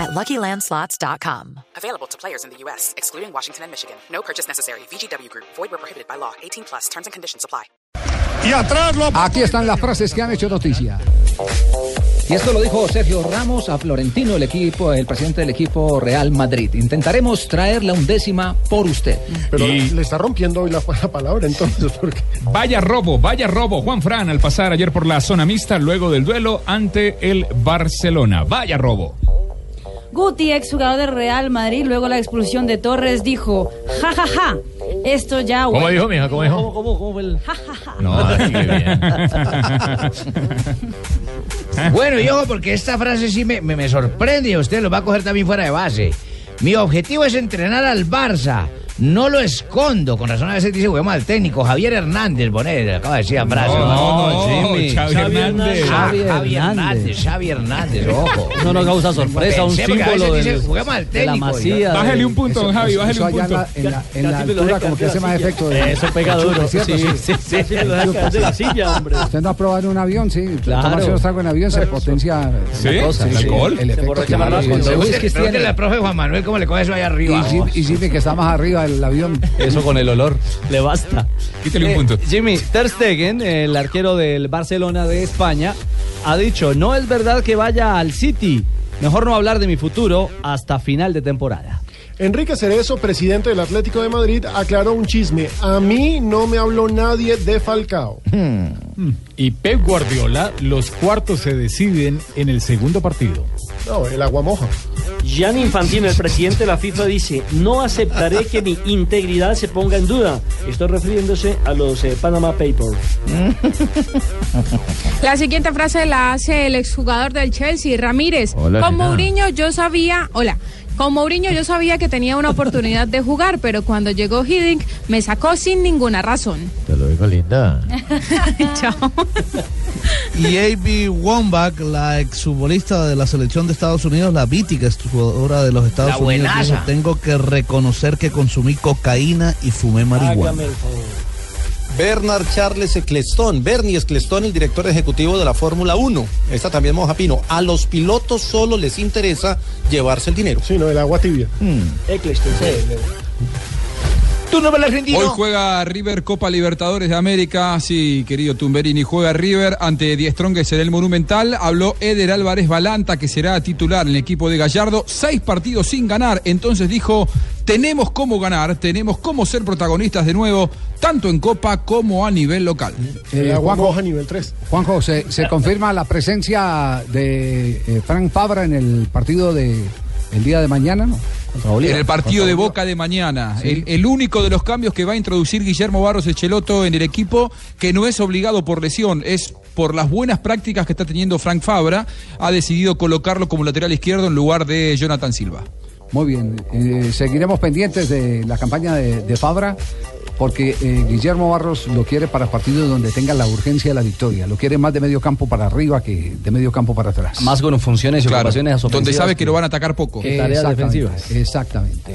at LuckyLandSlots.com. Available to players in the U.S., excluding Washington and Michigan. No purchase necessary. VGW Group. Void where prohibited by law. 18 plus. Terms and conditions apply. Y atrás lo... Aquí están las frases que han hecho noticia. Y esto lo dijo Sergio Ramos a Florentino, el equipo, el presidente del equipo Real Madrid. Intentaremos traer la undécima por usted. Pero le está rompiendo hoy la, la palabra entonces, porque... Vaya robo, vaya robo. Juan Fran al pasar ayer por la zona mixta luego del duelo ante el Barcelona. Vaya robo. Guti, exjugador del Real Madrid, luego la expulsión de Torres, dijo, ja, ja, ja, esto ya... ¿Cómo huele". dijo, mija? ¿Cómo dijo? ¿Cómo, cómo, cómo el- Ja, ja, ja. No, así que bien. Bueno, y ojo, porque esta frase sí me, me, me sorprende y usted lo va a coger también fuera de base. Mi objetivo es entrenar al Barça. No lo escondo. Con razón a veces dice, juguemos al técnico. Javier Hernández, Bonet, acaba de decir la frase. No, Jimmy. Xavi Hernández. Ah, Xavi Javi Hernández. Xavi Hernández, ojo. No nos causa sorpresa, un a símbolo de, dice, al de la técnico. masía. Bájale un punto, don Javi, bájale un punto. la, en la, en la altura como que hace más efecto. de- Eso pega duro. ¿cierto? Sí, sí, sí. de la silla, hombre. Usted no ha probado en un avión, sí. Claro. Unos tragos en avión se potencia ¿Sí? la cosa. ¿El alcohol? El efecto, pregúntele al profe Juan Manuel cómo le coge eso ahí arriba. Y Jimmy, que está más arriba del avión. Eso con el olor. Le basta. Quítale un Eh, punto. Jimmy, Ter Stegen, el arquero del Barcelona de España, ha dicho, no es verdad que vaya al City. Mejor no hablar de mi futuro hasta final de temporada. Enrique Cerezo, presidente del Atlético de Madrid, aclaró un chisme. A mí no me habló nadie de Falcao. Y Pep Guardiola, los cuartos se deciden en el segundo partido. No, el agua moja. Gianni Infantino, el presidente de la FIFA, dice, no aceptaré que mi integridad se ponga en duda. Estoy refiriéndose a los eh, Panama Papers. La siguiente frase la hace el exjugador del Chelsea, Ramírez. Hola, con. Mourinho yo sabía, hola, con Mourinho yo sabía que tenía una oportunidad de jugar, pero cuando llegó Hiddink me sacó sin ninguna razón. Digo, linda. Chao. Y A.B. Wambach, la exfutbolista de la selección de Estados Unidos, la mítica exjugadora de los Estados La Unidos, dijo, tengo que reconocer que consumí cocaína y fumé marihuana. Hágame el favor. Bernard Charles Ecclestone, Bernie Ecclestone, el director ejecutivo de la Fórmula 1. Esta también moja pino. A los pilotos solo les interesa llevarse el dinero. Sí, no, el agua tibia. Eccleston, sí. ¿Tú no me la has Hoy juega River Copa Libertadores de América. Sí, querido Tumberini, juega River ante Die Strongest en el Monumental. Habló Eder Álvarez Balanta, que será titular en el equipo de Gallardo. Seis partidos sin ganar. Entonces dijo: Tenemos cómo ganar, tenemos cómo ser protagonistas de nuevo, tanto en Copa como a nivel local. El Eh, agua Juanjo, moja nivel 3. Juanjo, ¿se, se confirma la presencia de eh, Frank Fabra en el partido de el día de mañana? ¿no? En el partido de Boca de mañana, el, el único de los cambios que va a introducir Guillermo Barros Echeloto en el equipo, que no es obligado por lesión, es por las buenas prácticas que está teniendo Frank Fabra, ha decidido colocarlo como lateral izquierdo en lugar de Jonathan Silva. Muy bien, eh, seguiremos pendientes de la campaña de, de Fabra porque eh, Guillermo Barros lo quiere para partidos donde tenga la urgencia de la victoria, lo quiere más de medio campo para arriba que de medio campo para atrás. Más con funciones y Claro, ocupaciones donde sabe que lo van a atacar poco. que tareas defensivas. Exactamente.